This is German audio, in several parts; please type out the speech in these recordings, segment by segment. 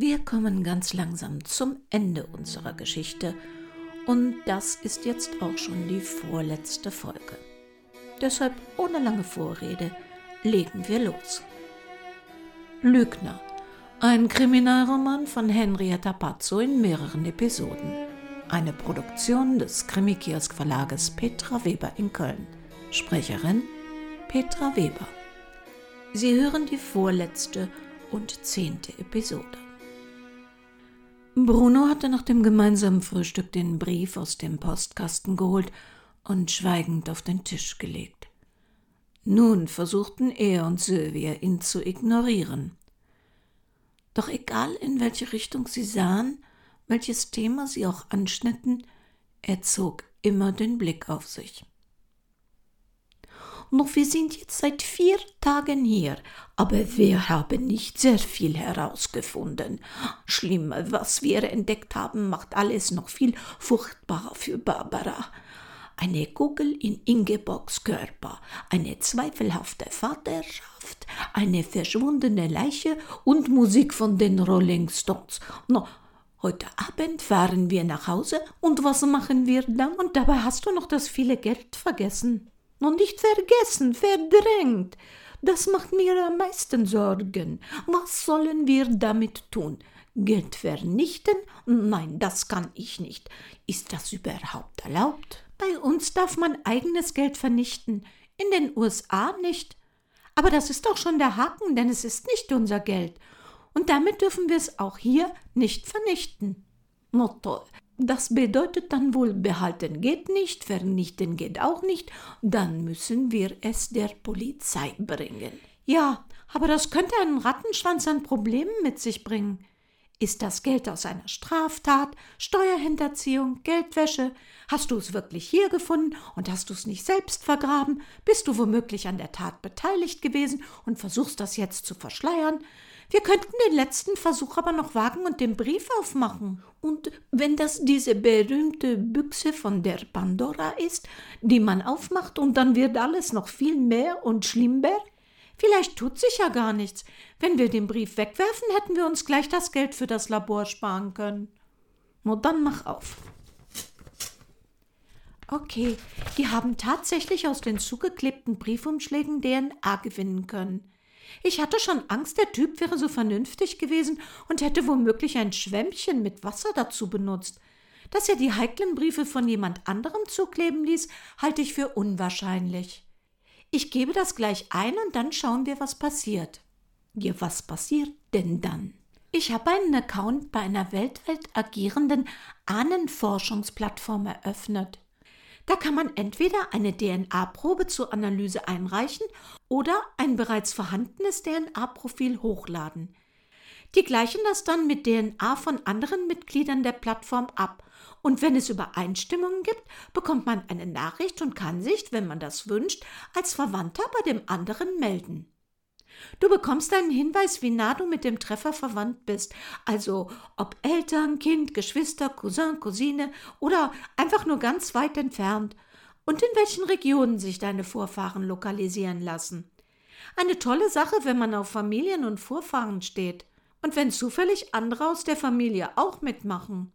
Wir kommen ganz langsam zum Ende unserer Geschichte und das ist jetzt auch schon die vorletzte Folge. Deshalb ohne lange Vorrede legen wir los. Lügner. Ein Kriminalroman von Henrietta Pazzo in mehreren Episoden. Eine Produktion des Krimikiosk Verlages Petra Weber in Köln. Sprecherin Petra Weber. Sie hören die vorletzte und zehnte Episode. Bruno hatte nach dem gemeinsamen Frühstück den Brief aus dem Postkasten geholt und schweigend auf den Tisch gelegt. Nun versuchten er und Sylvia ihn zu ignorieren. Doch egal in welche Richtung sie sahen, welches Thema sie auch anschnitten, er zog immer den Blick auf sich. Noch wir sind jetzt seit vier Tagen hier, aber wir haben nicht sehr viel herausgefunden. Schlimm, was wir entdeckt haben, macht alles noch viel furchtbarer für Barbara. Eine Kugel in Ingeborgs Körper, eine zweifelhafte Vaterschaft, eine verschwundene Leiche und Musik von den Rolling Stones. No, Heute Abend fahren wir nach Hause und was machen wir dann? Und dabei hast du noch das viele Geld vergessen. Und nicht vergessen, verdrängt. Das macht mir am meisten Sorgen. Was sollen wir damit tun? Geld vernichten? Nein, das kann ich nicht. Ist das überhaupt erlaubt? Bei uns darf man eigenes Geld vernichten, in den USA nicht. Aber das ist doch schon der Haken, denn es ist nicht unser Geld. Und damit dürfen wir es auch hier nicht vernichten. Na das bedeutet dann wohl, behalten geht nicht, vernichten geht auch nicht, dann müssen wir es der Polizei bringen. Ja, aber das könnte einen Rattenschwanz an Problemen mit sich bringen. Ist das Geld aus einer Straftat, Steuerhinterziehung, Geldwäsche? Hast du es wirklich hier gefunden und hast du es nicht selbst vergraben? Bist du womöglich an der Tat beteiligt gewesen und versuchst das jetzt zu verschleiern? Wir könnten den letzten Versuch aber noch wagen und den Brief aufmachen. Und wenn das diese berühmte Büchse von der Pandora ist, die man aufmacht und dann wird alles noch viel mehr und schlimmer? Vielleicht tut sich ja gar nichts. Wenn wir den Brief wegwerfen, hätten wir uns gleich das Geld für das Labor sparen können. Nur dann mach auf. Okay, die haben tatsächlich aus den zugeklebten Briefumschlägen DNA gewinnen können. Ich hatte schon Angst, der Typ wäre so vernünftig gewesen und hätte womöglich ein Schwämmchen mit Wasser dazu benutzt. Dass er die heiklen Briefe von jemand anderem zukleben ließ, halte ich für unwahrscheinlich. Ich gebe das gleich ein und dann schauen wir, was passiert. Ja, was passiert denn dann? Ich habe einen Account bei einer weltweit agierenden Ahnenforschungsplattform eröffnet. Da kann man entweder eine DNA-Probe zur Analyse einreichen oder ein bereits vorhandenes DNA-Profil hochladen. Die gleichen das dann mit DNA von anderen Mitgliedern der Plattform ab. Und wenn es Übereinstimmungen gibt, bekommt man eine Nachricht und kann sich, wenn man das wünscht, als Verwandter bei dem anderen melden. Du bekommst einen Hinweis, wie nah du mit dem Treffer verwandt bist, also ob Eltern, Kind, Geschwister, Cousin, Cousine oder einfach nur ganz weit entfernt und in welchen Regionen sich deine Vorfahren lokalisieren lassen. Eine tolle Sache, wenn man auf Familien und Vorfahren steht und wenn zufällig andere aus der Familie auch mitmachen.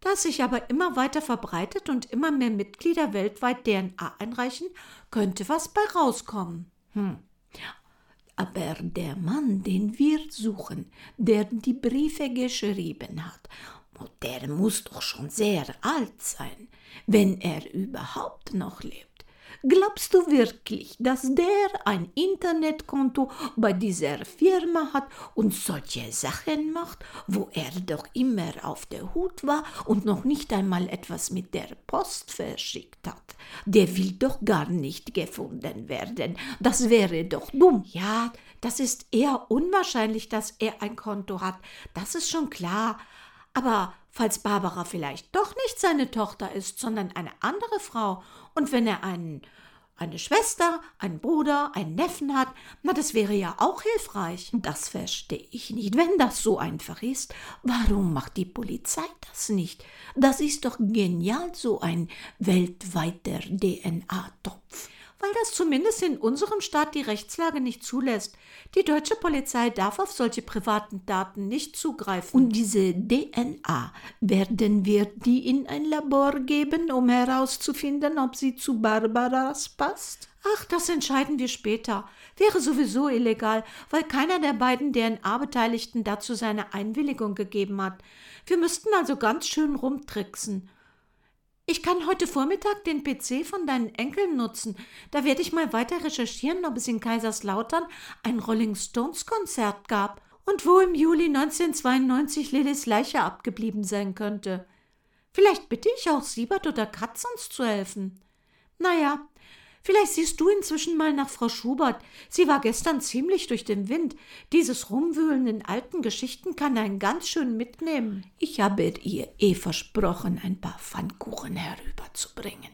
Da es sich aber immer weiter verbreitet und immer mehr Mitglieder weltweit DNA einreichen, könnte was bei rauskommen. Hm. Aber der Mann, den wir suchen, der die Briefe geschrieben hat, der muss doch schon sehr alt sein, wenn er überhaupt noch lebt. Glaubst du wirklich, dass der ein Internetkonto bei dieser Firma hat und solche Sachen macht, wo er doch immer auf der Hut war und noch nicht einmal etwas mit der Post verschickt hat? Der will doch gar nicht gefunden werden. Das wäre doch dumm. Ja, das ist eher unwahrscheinlich, dass er ein Konto hat. Das ist schon klar. Aber falls Barbara vielleicht doch nicht seine Tochter ist, sondern eine andere Frau, und wenn er einen, eine Schwester, einen Bruder, einen Neffen hat, na, das wäre ja auch hilfreich. Das verstehe ich nicht. Wenn das so einfach ist, warum macht die Polizei das nicht? Das ist doch genial, so ein weltweiter DNA-Topf. Weil das zumindest in unserem Staat die Rechtslage nicht zulässt. Die deutsche Polizei darf auf solche privaten Daten nicht zugreifen. Und diese DNA, werden wir die in ein Labor geben, um herauszufinden, ob sie zu Barbaras passt? Ach, das entscheiden wir später. Wäre sowieso illegal, weil keiner der beiden DNA-Beteiligten dazu seine Einwilligung gegeben hat. Wir müssten also ganz schön rumtricksen. Ich kann heute Vormittag den PC von deinen Enkeln nutzen. Da werde ich mal weiter recherchieren, ob es in Kaiserslautern ein Rolling Stones Konzert gab und wo im Juli 1992 Lillys Leiche abgeblieben sein könnte. Vielleicht bitte ich auch Siebert oder Katz uns zu helfen. Naja, Vielleicht siehst du inzwischen mal nach Frau Schubert. Sie war gestern ziemlich durch den Wind. Dieses Rumwühlen in alten Geschichten kann einen ganz schön mitnehmen. Ich habe ihr eh versprochen, ein paar Pfannkuchen herüberzubringen.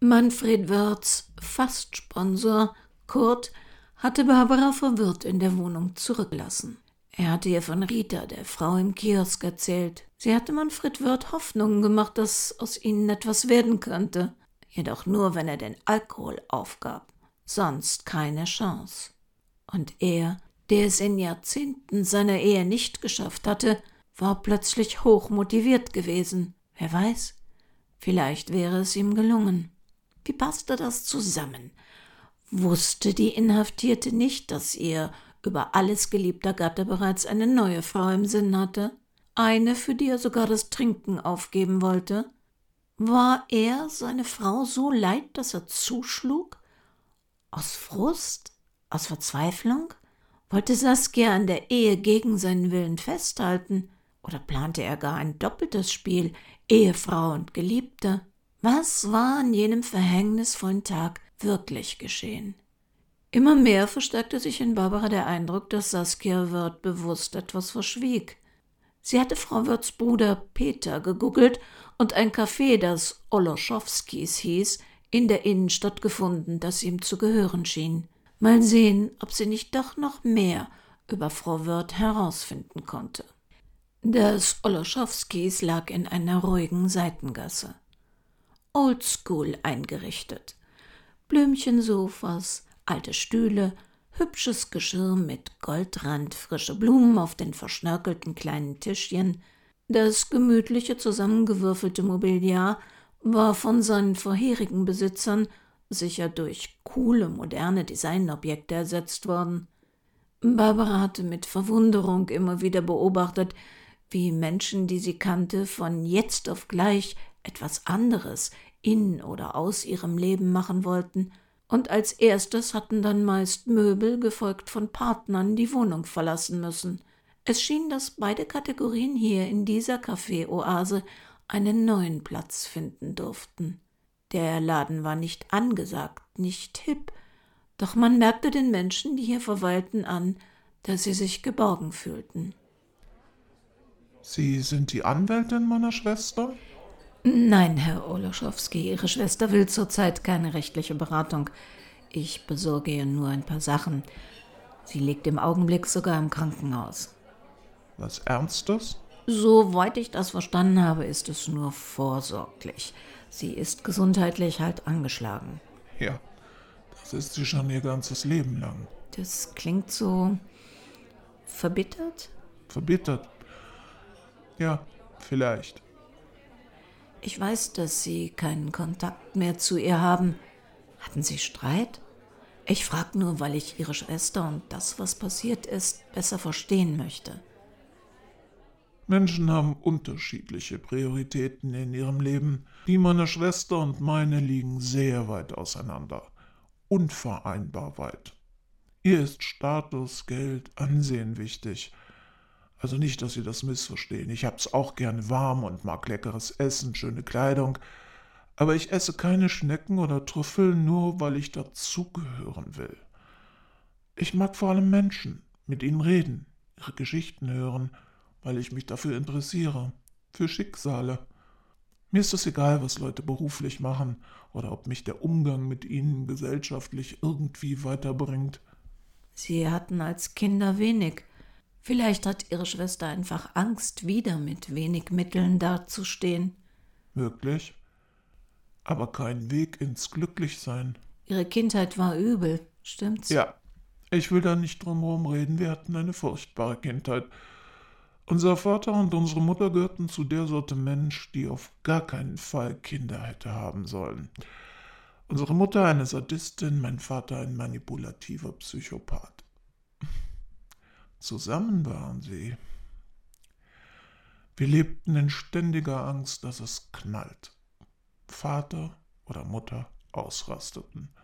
Manfred Wörz, fast Sponsor, Kurt, hatte Barbara verwirrt in der Wohnung zurückgelassen. Er hatte ihr von Rita, der Frau im Kiosk, erzählt. Sie hatte Manfred Wörth Hoffnungen gemacht, dass aus ihnen etwas werden könnte jedoch nur, wenn er den Alkohol aufgab, sonst keine Chance. Und er, der es in Jahrzehnten seiner Ehe nicht geschafft hatte, war plötzlich hoch motiviert gewesen. Wer weiß, vielleicht wäre es ihm gelungen. Wie passte das zusammen? Wusste die Inhaftierte nicht, dass ihr über alles geliebter Gatte bereits eine neue Frau im Sinn hatte? Eine, für die er sogar das Trinken aufgeben wollte? War er seine Frau so leid, dass er zuschlug? Aus Frust? Aus Verzweiflung? Wollte Saskia an der Ehe gegen seinen Willen festhalten? Oder plante er gar ein doppeltes Spiel, Ehefrau und Geliebte? Was war an jenem verhängnisvollen Tag wirklich geschehen? Immer mehr verstärkte sich in Barbara der Eindruck, dass Saskia Wirth bewusst etwas verschwieg. Sie hatte Frau Wirths Bruder Peter gegoogelt und ein Café, das Oloschowskis hieß, in der Innenstadt gefunden, das ihm zu gehören schien. Mal sehen, ob sie nicht doch noch mehr über Frau Wirth herausfinden konnte. Das Oloschowskis lag in einer ruhigen Seitengasse. Oldschool eingerichtet. Blümchensofas, alte Stühle, hübsches Geschirr mit Goldrand, frische Blumen auf den verschnörkelten kleinen Tischchen, das gemütliche zusammengewürfelte Mobiliar war von seinen vorherigen Besitzern sicher durch coole, moderne Designobjekte ersetzt worden. Barbara hatte mit Verwunderung immer wieder beobachtet, wie Menschen, die sie kannte, von jetzt auf gleich etwas anderes in oder aus ihrem Leben machen wollten, und als erstes hatten dann meist Möbel, gefolgt von Partnern, die Wohnung verlassen müssen. Es schien, dass beide Kategorien hier in dieser Kaffeeoase einen neuen Platz finden durften. Der Laden war nicht angesagt, nicht hip, doch man merkte den Menschen, die hier verweilten, an, dass sie sich geborgen fühlten. Sie sind die Anwältin meiner Schwester? Nein, Herr Oloschowski, Ihre Schwester will zurzeit keine rechtliche Beratung. Ich besorge ihr nur ein paar Sachen. Sie liegt im Augenblick sogar im Krankenhaus. Was Ernstes? Soweit ich das verstanden habe, ist es nur vorsorglich. Sie ist gesundheitlich halt angeschlagen. Ja, das ist sie schon ihr ganzes Leben lang. Das klingt so verbittert? Verbittert? Ja, vielleicht. Ich weiß, dass Sie keinen Kontakt mehr zu ihr haben. Hatten Sie Streit? Ich frage nur, weil ich Ihre Schwester und das, was passiert ist, besser verstehen möchte. Menschen haben unterschiedliche Prioritäten in ihrem Leben. Die meiner Schwester und meine liegen sehr weit auseinander. Unvereinbar weit. Ihr ist Status, Geld, Ansehen wichtig. Also nicht, dass Sie das missverstehen. Ich hab's auch gern warm und mag leckeres Essen, schöne Kleidung. Aber ich esse keine Schnecken oder Trüffel nur, weil ich dazugehören will. Ich mag vor allem Menschen, mit ihnen reden, ihre Geschichten hören weil ich mich dafür interessiere, für Schicksale. Mir ist es egal, was Leute beruflich machen oder ob mich der Umgang mit ihnen gesellschaftlich irgendwie weiterbringt. Sie hatten als Kinder wenig. Vielleicht hat Ihre Schwester einfach Angst, wieder mit wenig Mitteln dazustehen. Wirklich? aber kein Weg ins Glücklichsein. Ihre Kindheit war übel, stimmt's? Ja, ich will da nicht drum herum reden. Wir hatten eine furchtbare Kindheit. Unser Vater und unsere Mutter gehörten zu der Sorte Mensch, die auf gar keinen Fall Kinder hätte haben sollen. Unsere Mutter eine Sadistin, mein Vater ein manipulativer Psychopath. Zusammen waren sie. Wir lebten in ständiger Angst, dass es knallt. Vater oder Mutter ausrasteten.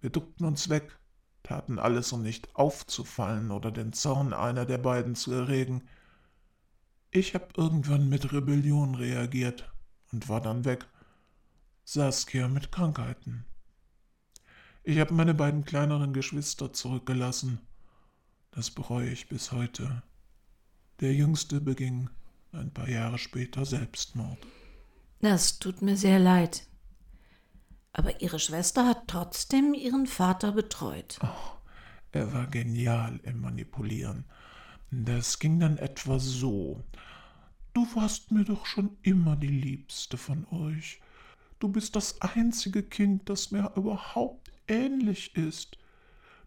Wir duckten uns weg, taten alles, um nicht aufzufallen oder den Zorn einer der beiden zu erregen. Ich habe irgendwann mit Rebellion reagiert und war dann weg. Saskia mit Krankheiten. Ich habe meine beiden kleineren Geschwister zurückgelassen. Das bereue ich bis heute. Der jüngste beging ein paar Jahre später Selbstmord. Das tut mir sehr leid. Aber Ihre Schwester hat trotzdem Ihren Vater betreut. Oh, er war genial im Manipulieren. Das ging dann etwa so. Du warst mir doch schon immer die liebste von euch. Du bist das einzige Kind, das mir überhaupt ähnlich ist.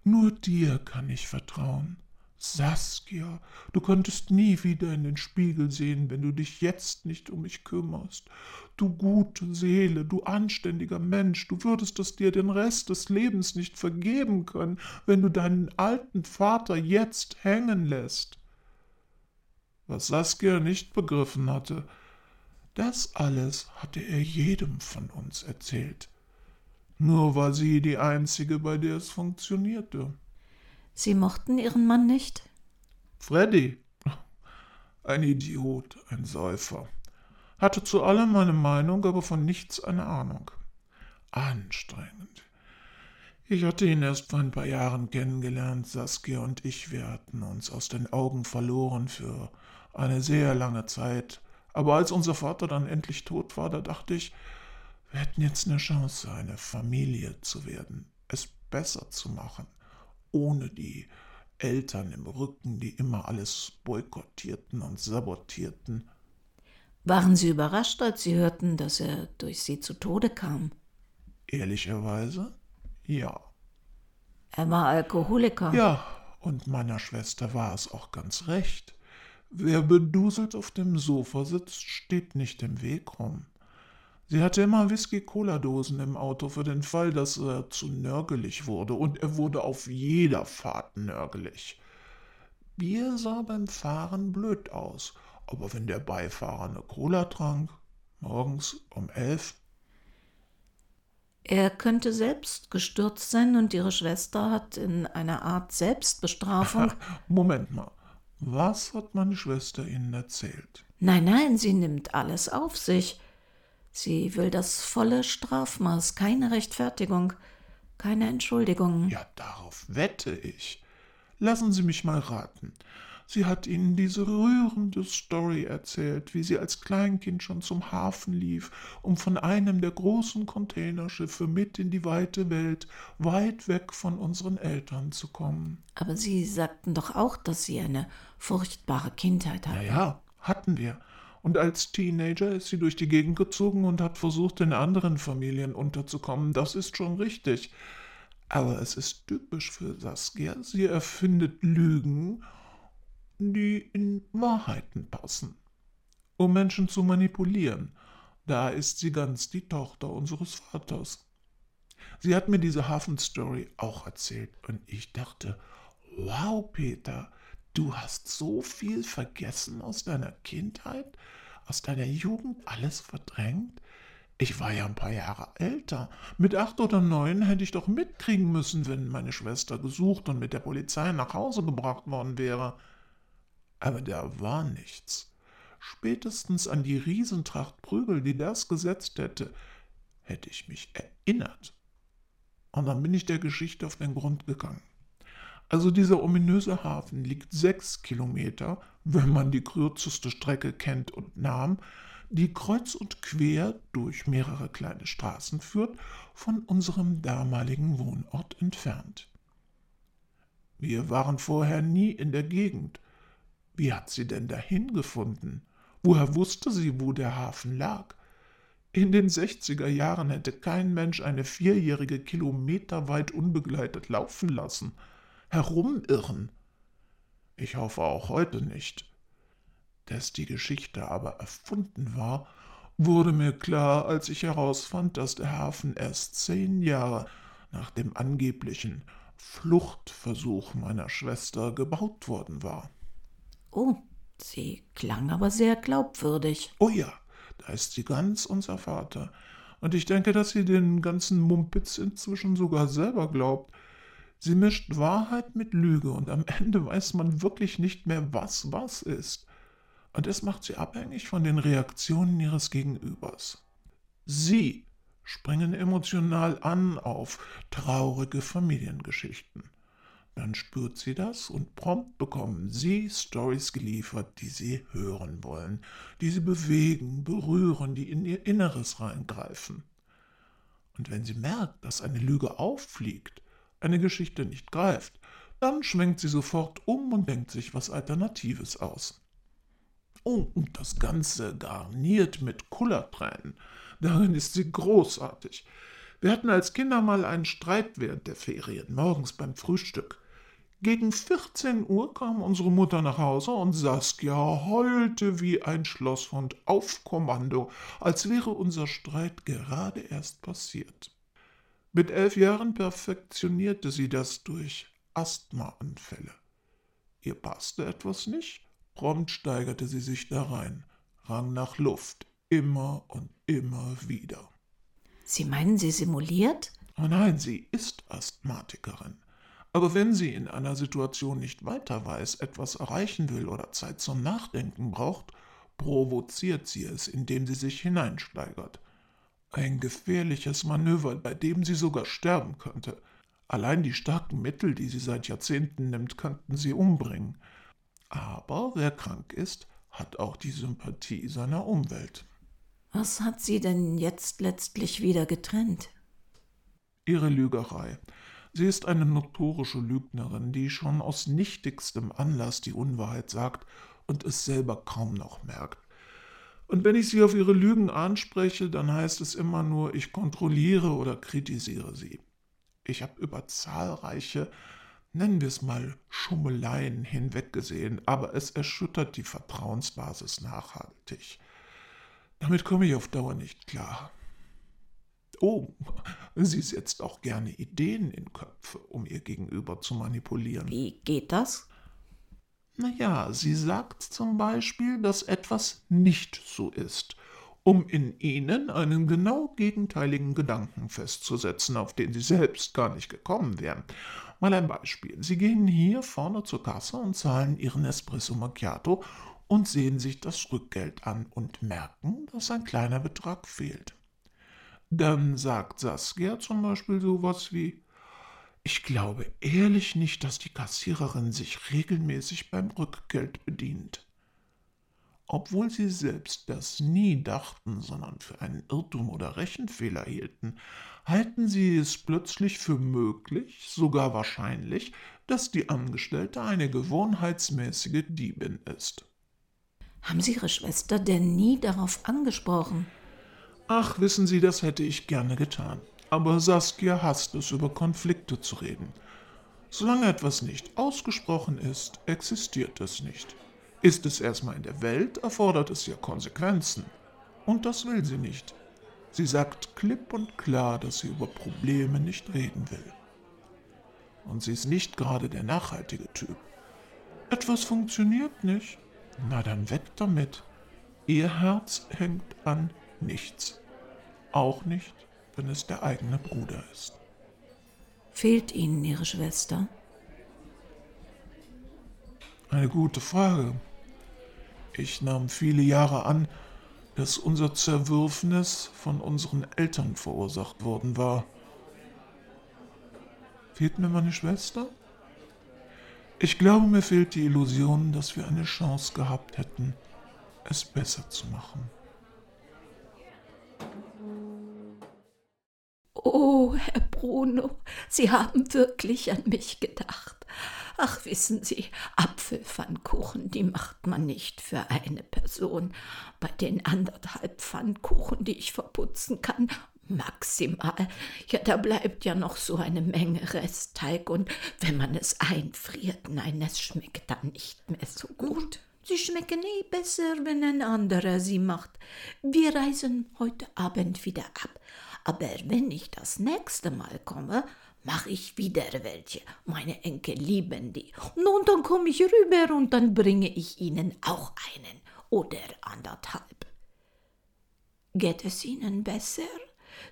Nur dir kann ich vertrauen. Saskia, du könntest nie wieder in den Spiegel sehen, wenn du dich jetzt nicht um mich kümmerst. Du gute Seele, du anständiger Mensch, du würdest es dir den Rest des Lebens nicht vergeben können, wenn du deinen alten Vater jetzt hängen lässt. Was Saskia nicht begriffen hatte, das alles hatte er jedem von uns erzählt. Nur war sie die einzige, bei der es funktionierte. Sie mochten Ihren Mann nicht? Freddy, ein Idiot, ein Säufer, hatte zu allem eine Meinung, aber von nichts eine Ahnung. Anstrengend. Ich hatte ihn erst vor ein paar Jahren kennengelernt, Saskia und ich, wir hatten uns aus den Augen verloren für eine sehr lange Zeit. Aber als unser Vater dann endlich tot war, da dachte ich, wir hätten jetzt eine Chance, eine Familie zu werden, es besser zu machen ohne die Eltern im Rücken, die immer alles boykottierten und sabotierten. Waren Sie überrascht, als Sie hörten, dass er durch Sie zu Tode kam? Ehrlicherweise, ja. Er war Alkoholiker. Ja, und meiner Schwester war es auch ganz recht. Wer beduselt auf dem Sofa sitzt, steht nicht im Weg rum. Sie hatte immer Whisky-Cola-Dosen im Auto für den Fall, dass er zu nörgelig wurde, und er wurde auf jeder Fahrt nörgelig. Bier sah beim Fahren blöd aus, aber wenn der Beifahrer eine Cola trank, morgens um elf. Er könnte selbst gestürzt sein und ihre Schwester hat in einer Art Selbstbestrafung. Moment mal, was hat meine Schwester Ihnen erzählt? Nein, nein, sie nimmt alles auf sich. Sie will das volle Strafmaß, keine Rechtfertigung, keine Entschuldigung. Ja, darauf wette ich. Lassen Sie mich mal raten. Sie hat Ihnen diese rührende Story erzählt, wie sie als Kleinkind schon zum Hafen lief, um von einem der großen Containerschiffe mit in die weite Welt, weit weg von unseren Eltern zu kommen. Aber Sie sagten doch auch, dass Sie eine furchtbare Kindheit hatten. Ja, ja, hatten wir und als Teenager ist sie durch die Gegend gezogen und hat versucht, in anderen Familien unterzukommen. Das ist schon richtig. Aber es ist typisch für Saskia. Sie erfindet Lügen, die in Wahrheiten passen, um Menschen zu manipulieren. Da ist sie ganz die Tochter unseres Vaters. Sie hat mir diese Hafenstory auch erzählt und ich dachte, wow, Peter, Du hast so viel vergessen aus deiner Kindheit, aus deiner Jugend, alles verdrängt? Ich war ja ein paar Jahre älter. Mit acht oder neun hätte ich doch mitkriegen müssen, wenn meine Schwester gesucht und mit der Polizei nach Hause gebracht worden wäre. Aber da war nichts. Spätestens an die Riesentracht Prügel, die das gesetzt hätte, hätte ich mich erinnert. Und dann bin ich der Geschichte auf den Grund gegangen. Also dieser ominöse Hafen liegt sechs Kilometer, wenn man die kürzeste Strecke kennt und nahm, die kreuz und quer durch mehrere kleine Straßen führt, von unserem damaligen Wohnort entfernt. Wir waren vorher nie in der Gegend. Wie hat sie denn dahin gefunden? Woher wusste sie, wo der Hafen lag? In den 60er Jahren hätte kein Mensch eine Vierjährige kilometerweit unbegleitet laufen lassen, herumirren. Ich hoffe auch heute nicht. Dass die Geschichte aber erfunden war, wurde mir klar, als ich herausfand, dass der Hafen erst zehn Jahre nach dem angeblichen Fluchtversuch meiner Schwester gebaut worden war. Oh, sie klang aber sehr glaubwürdig. Oh ja, da ist sie ganz unser Vater. Und ich denke, dass sie den ganzen Mumpitz inzwischen sogar selber glaubt. Sie mischt Wahrheit mit Lüge und am Ende weiß man wirklich nicht mehr, was was ist und es macht sie abhängig von den Reaktionen ihres Gegenübers. Sie springen emotional an auf traurige Familiengeschichten. Dann spürt sie das und prompt bekommen sie Stories geliefert, die sie hören wollen, die sie bewegen, berühren, die in ihr Inneres reingreifen. Und wenn sie merkt, dass eine Lüge auffliegt, eine Geschichte nicht greift, dann schwenkt sie sofort um und denkt sich was Alternatives aus. Oh, und das Ganze garniert mit Kullertränen. Darin ist sie großartig. Wir hatten als Kinder mal einen Streit während der Ferien, morgens beim Frühstück. Gegen 14 Uhr kam unsere Mutter nach Hause und Saskia heulte wie ein Schlosshund auf Kommando, als wäre unser Streit gerade erst passiert. Mit elf Jahren perfektionierte sie das durch Asthmaanfälle. Ihr passte etwas nicht, Prompt steigerte sie sich darein, rang nach Luft, immer und immer wieder. Sie meinen, sie simuliert? Oh nein, sie ist Asthmatikerin. Aber wenn sie in einer Situation nicht weiter weiß, etwas erreichen will oder Zeit zum Nachdenken braucht, provoziert sie es, indem sie sich hineinsteigert. Ein gefährliches Manöver, bei dem sie sogar sterben könnte. Allein die starken Mittel, die sie seit Jahrzehnten nimmt, könnten sie umbringen. Aber wer krank ist, hat auch die Sympathie seiner Umwelt. Was hat sie denn jetzt letztlich wieder getrennt? Ihre Lügerei. Sie ist eine notorische Lügnerin, die schon aus nichtigstem Anlass die Unwahrheit sagt und es selber kaum noch merkt. Und wenn ich sie auf ihre Lügen anspreche, dann heißt es immer nur, ich kontrolliere oder kritisiere sie. Ich habe über zahlreiche nennen wir es mal Schummeleien hinweggesehen, aber es erschüttert die Vertrauensbasis nachhaltig. Damit komme ich auf Dauer nicht klar. Oh, sie setzt auch gerne Ideen in Köpfe, um ihr Gegenüber zu manipulieren. Wie geht das? Naja, sie sagt zum Beispiel, dass etwas nicht so ist, um in ihnen einen genau gegenteiligen Gedanken festzusetzen, auf den sie selbst gar nicht gekommen wären. Mal ein Beispiel. Sie gehen hier vorne zur Kasse und zahlen Ihren Espresso Macchiato und sehen sich das Rückgeld an und merken, dass ein kleiner Betrag fehlt. Dann sagt Saskia zum Beispiel sowas wie Ich glaube ehrlich nicht, dass die Kassiererin sich regelmäßig beim Rückgeld bedient. Obwohl sie selbst das nie dachten, sondern für einen Irrtum oder Rechenfehler hielten, halten sie es plötzlich für möglich, sogar wahrscheinlich, dass die Angestellte eine gewohnheitsmäßige Diebin ist. Haben Sie Ihre Schwester denn nie darauf angesprochen? Ach, wissen Sie, das hätte ich gerne getan. Aber Saskia hasst es, über Konflikte zu reden. Solange etwas nicht ausgesprochen ist, existiert es nicht. Ist es erstmal in der Welt, erfordert es ja Konsequenzen. Und das will sie nicht. Sie sagt klipp und klar, dass sie über Probleme nicht reden will. Und sie ist nicht gerade der nachhaltige Typ. Etwas funktioniert nicht. Na dann weg damit. Ihr Herz hängt an nichts. Auch nicht, wenn es der eigene Bruder ist. Fehlt Ihnen Ihre Schwester? Eine gute Frage. Ich nahm viele Jahre an, dass unser Zerwürfnis von unseren Eltern verursacht worden war. Fehlt mir meine Schwester? Ich glaube, mir fehlt die Illusion, dass wir eine Chance gehabt hätten, es besser zu machen. Bruno, Sie haben wirklich an mich gedacht. Ach, wissen Sie, Apfelpfannkuchen, die macht man nicht für eine Person. Bei den anderthalb Pfannkuchen, die ich verputzen kann, maximal. Ja, da bleibt ja noch so eine Menge Restteig und wenn man es einfriert, nein, es schmeckt dann nicht mehr so gut. Sie schmecken eh besser, wenn ein anderer sie macht. Wir reisen heute Abend wieder ab. Aber wenn ich das nächste Mal komme, mache ich wieder welche. Meine Enkel lieben die. Nun, dann komme ich rüber und dann bringe ich ihnen auch einen oder anderthalb. Geht es Ihnen besser?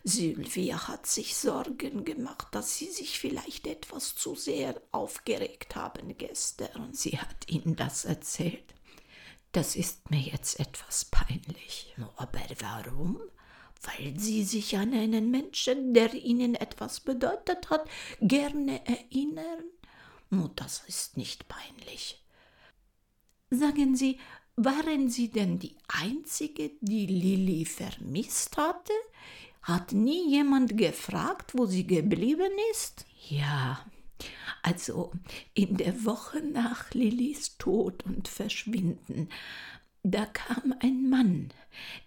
Sylvia hat sich Sorgen gemacht, dass Sie sich vielleicht etwas zu sehr aufgeregt haben gestern. Sie hat Ihnen das erzählt. Das ist mir jetzt etwas peinlich. Aber warum? Weil Sie sich an einen Menschen, der Ihnen etwas bedeutet hat, gerne erinnern? Das ist nicht peinlich. Sagen Sie, waren Sie denn die Einzige, die Lilly vermisst hatte? Hat nie jemand gefragt, wo sie geblieben ist? Ja, also in der Woche nach Lillys Tod und Verschwinden, da kam ein Mann.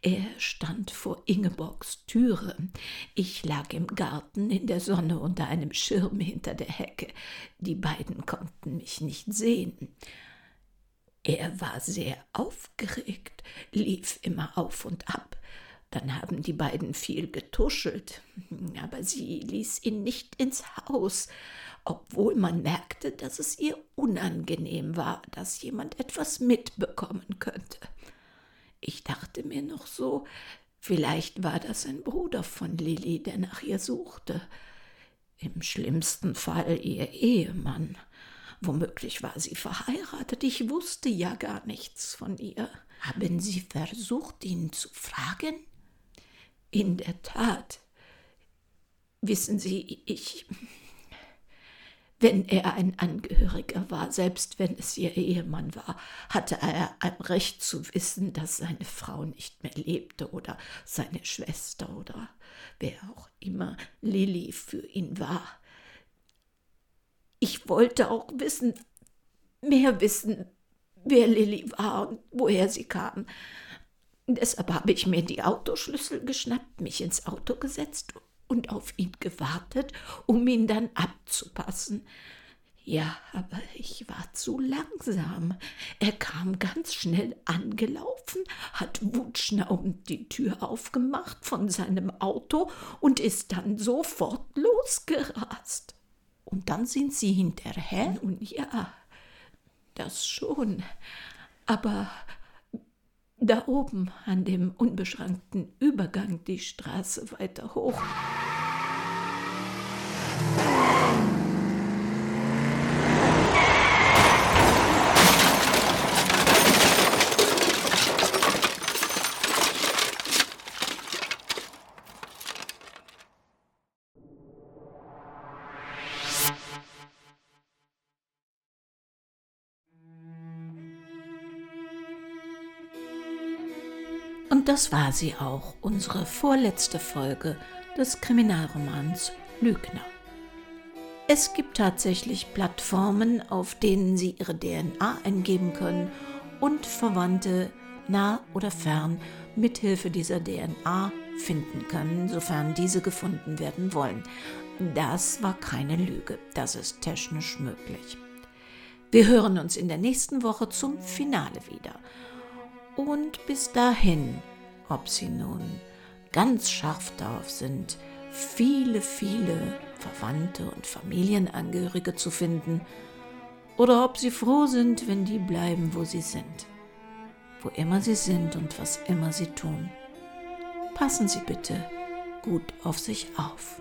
Er stand vor Ingeborgs Türe. Ich lag im Garten in der Sonne unter einem Schirm hinter der Hecke. Die beiden konnten mich nicht sehen. Er war sehr aufgeregt, lief immer auf und ab. Dann haben die beiden viel getuschelt, aber sie ließ ihn nicht ins Haus obwohl man merkte, dass es ihr unangenehm war, dass jemand etwas mitbekommen könnte. Ich dachte mir noch so, vielleicht war das ein Bruder von Lilli, der nach ihr suchte. Im schlimmsten Fall ihr Ehemann. Womöglich war sie verheiratet, ich wusste ja gar nichts von ihr. Haben Sie versucht, ihn zu fragen? In der Tat. Wissen Sie, ich wenn er ein Angehöriger war, selbst wenn es ihr Ehemann war, hatte er ein Recht zu wissen, dass seine Frau nicht mehr lebte oder seine Schwester oder wer auch immer Lilly für ihn war. Ich wollte auch wissen, mehr wissen, wer Lilly war und woher sie kam. Deshalb habe ich mir die Autoschlüssel geschnappt, mich ins Auto gesetzt und auf ihn gewartet, um ihn dann abzupassen. Ja, aber ich war zu langsam. Er kam ganz schnell angelaufen, hat wutschnaubend die Tür aufgemacht von seinem Auto und ist dann sofort losgerast. Und dann sind Sie hinterher? Nun ja, das schon. Aber da oben an dem unbeschrankten Übergang die Straße weiter hoch. Das war sie auch, unsere vorletzte Folge des Kriminalromans Lügner. Es gibt tatsächlich Plattformen, auf denen Sie Ihre DNA eingeben können und Verwandte nah oder fern mithilfe dieser DNA finden können, sofern diese gefunden werden wollen. Das war keine Lüge, das ist technisch möglich. Wir hören uns in der nächsten Woche zum Finale wieder. Und bis dahin, ob Sie nun ganz scharf darauf sind, viele, viele Verwandte und Familienangehörige zu finden, oder ob Sie froh sind, wenn die bleiben, wo sie sind, wo immer sie sind und was immer sie tun. Passen Sie bitte gut auf sich auf.